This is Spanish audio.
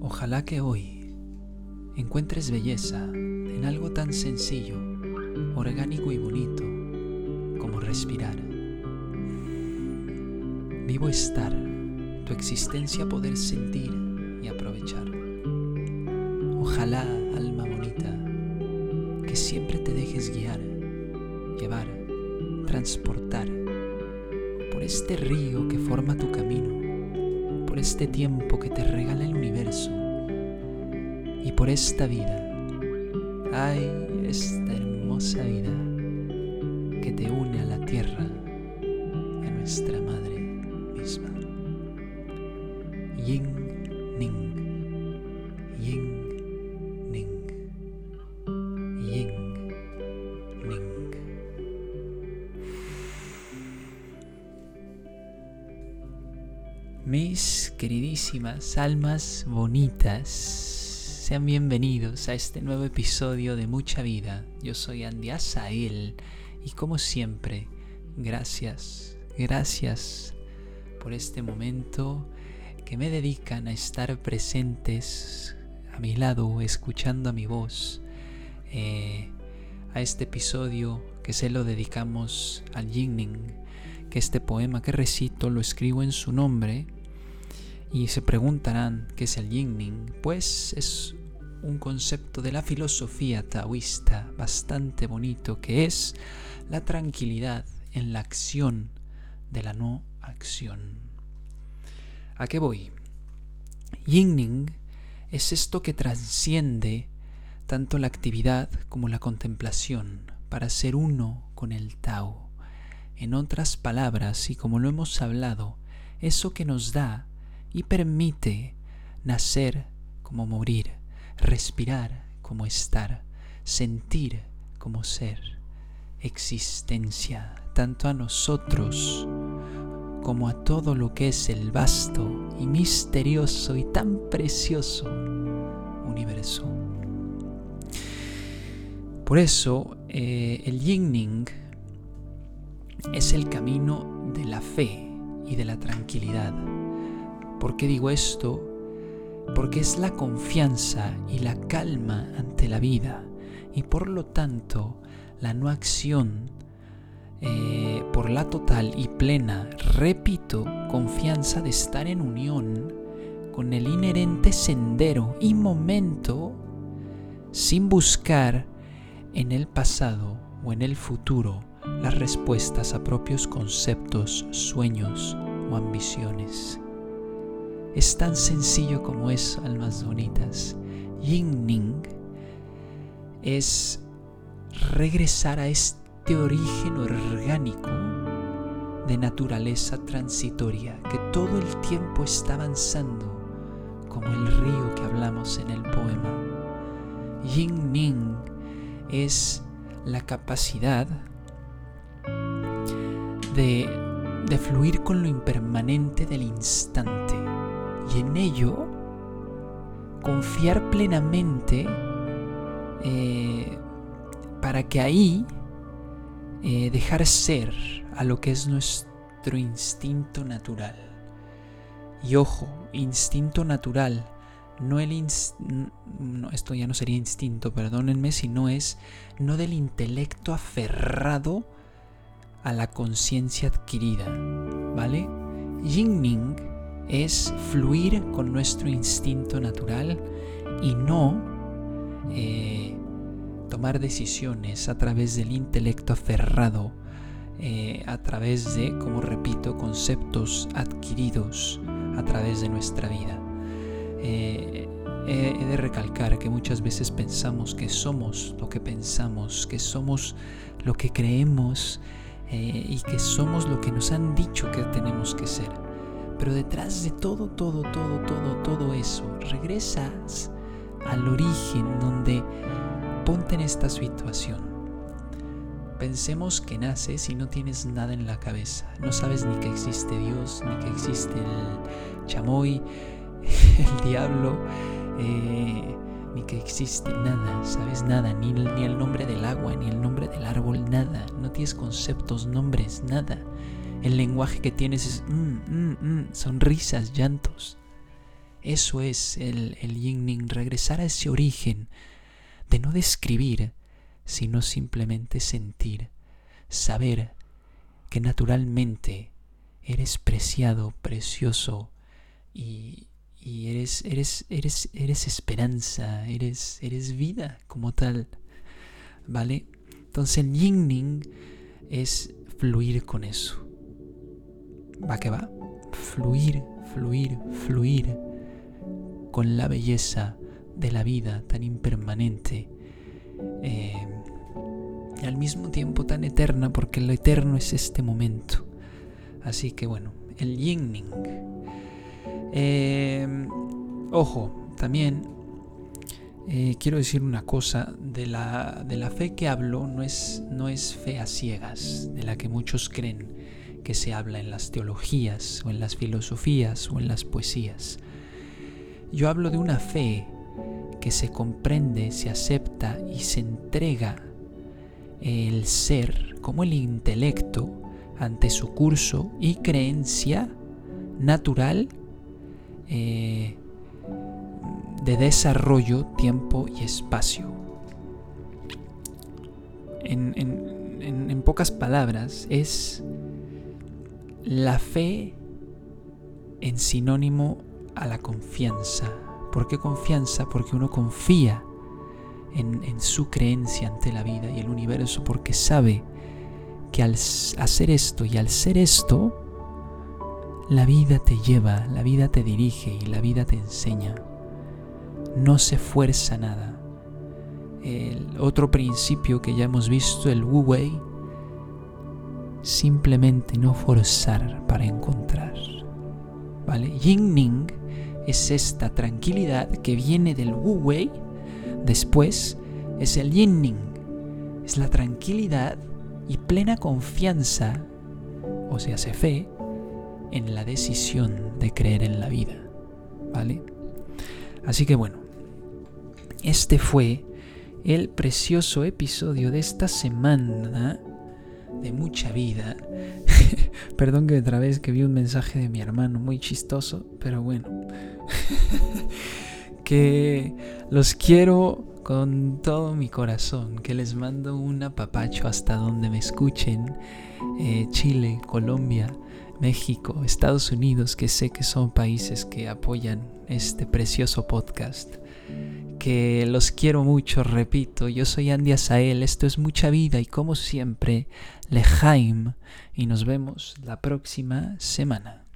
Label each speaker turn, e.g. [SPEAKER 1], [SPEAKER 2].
[SPEAKER 1] Ojalá que hoy encuentres belleza en algo tan sencillo, orgánico y bonito como respirar. Vivo estar, tu existencia poder sentir y aprovechar. Ojalá, alma bonita, que siempre te dejes guiar, llevar, transportar por este río que forma tu camino, este tiempo que te regala el universo y por esta vida. Ay, esta hermosa vida que te une a la tierra a nuestra madre misma. Yin queridísimas almas bonitas, sean bienvenidos a este nuevo episodio de Mucha Vida. Yo soy Andy Asael y como siempre, gracias, gracias por este momento que me dedican a estar presentes a mi lado, escuchando a mi voz, eh, a este episodio que se lo dedicamos al Yingning, que este poema que recito lo escribo en su nombre y se preguntarán qué es el Yingning. Pues es un concepto de la filosofía taoísta bastante bonito que es la tranquilidad en la acción de la no acción. ¿A qué voy? Yingning es esto que trasciende tanto la actividad como la contemplación para ser uno con el Tao. En otras palabras, y como lo hemos hablado, eso que nos da y permite nacer como morir, respirar como estar, sentir como ser, existencia, tanto a nosotros como a todo lo que es el vasto y misterioso y tan precioso universo. Por eso, eh, el Yingning es el camino de la fe y de la tranquilidad. ¿Por qué digo esto? Porque es la confianza y la calma ante la vida y por lo tanto la no acción eh, por la total y plena, repito, confianza de estar en unión con el inherente sendero y momento sin buscar en el pasado o en el futuro las respuestas a propios conceptos, sueños o ambiciones. Es tan sencillo como eso, almas bonitas. Yin Ning es regresar a este origen orgánico de naturaleza transitoria que todo el tiempo está avanzando como el río que hablamos en el poema. Yin Ning es la capacidad de fluir con lo impermanente del instante y en ello confiar plenamente eh, para que ahí eh, dejar ser a lo que es nuestro instinto natural. Y ojo, instinto natural, no el no, esto ya no sería instinto, perdónenme, sino es no del intelecto aferrado a la conciencia adquirida, ¿vale? Yingning es fluir con nuestro instinto natural y no eh, tomar decisiones a través del intelecto aferrado, eh, a través de, como repito, conceptos adquiridos a través de nuestra vida. Eh, he de recalcar que muchas veces pensamos que somos lo que pensamos, que somos lo que creemos y que somos lo que nos han dicho que tenemos que ser pero detrás de todo, todo, todo, todo, todo eso, regresas al origen donde ponte en esta situación. Pensemos que naces y no tienes nada en la cabeza. No sabes ni que existe Dios, ni que existe el chamoy, el diablo, eh, ni que existe nada. Sabes nada, ni, ni el nombre del agua, ni el nombre del árbol, nada. No tienes conceptos, nombres, nada. El lenguaje que tienes es mm, mm, mm, sonrisas, llantos. Eso es el, el yin regresar a ese origen de no describir, sino simplemente sentir, saber que naturalmente eres preciado, precioso y, y eres, eres, eres, eres esperanza, eres, eres vida como tal. ¿Vale? Entonces el yin es fluir con eso. Va que va. Fluir, fluir, fluir con la belleza de la vida tan impermanente. Eh, y al mismo tiempo tan eterna porque lo eterno es este momento. Así que bueno, el yin eh, ojo, también eh, quiero decir una cosa, de la, de la fe que hablo no es, no es fe a ciegas, de la que muchos creen que se habla en las teologías o en las filosofías o en las poesías. Yo hablo de una fe que se comprende, se acepta y se entrega el ser como el intelecto ante su curso y creencia natural eh, de desarrollo, tiempo y espacio. En pocas palabras, es la fe en sinónimo a la confianza. ¿Por qué confianza? Porque uno confía en, su creencia ante la vida y el universo porque sabe que al hacer esto y al ser esto, la vida te lleva, la vida te dirige y la vida te enseña. No se fuerza nada. El otro principio que ya hemos visto, el Wu Wei, simplemente no forzar para encontrar. ¿Vale? Yin Ning es esta tranquilidad que viene del Wu Wei, después es el Yin Ning, es la tranquilidad y plena confianza, o sea, se fe, en la decisión de creer en la vida. ¿Vale? Así que bueno, este fue el precioso episodio de esta semana de mucha vida. Perdón que otra vez que vi un mensaje de mi hermano muy chistoso, pero bueno. que los quiero con todo mi corazón, que les mando un apapacho hasta donde me escuchen. Eh, Chile, Colombia, México, Estados Unidos, que sé que son países que apoyan este precioso podcast que los quiero mucho, repito, yo soy Andy Asael, esto es mucha vida y como siempre, Lejaim, y nos vemos la próxima semana.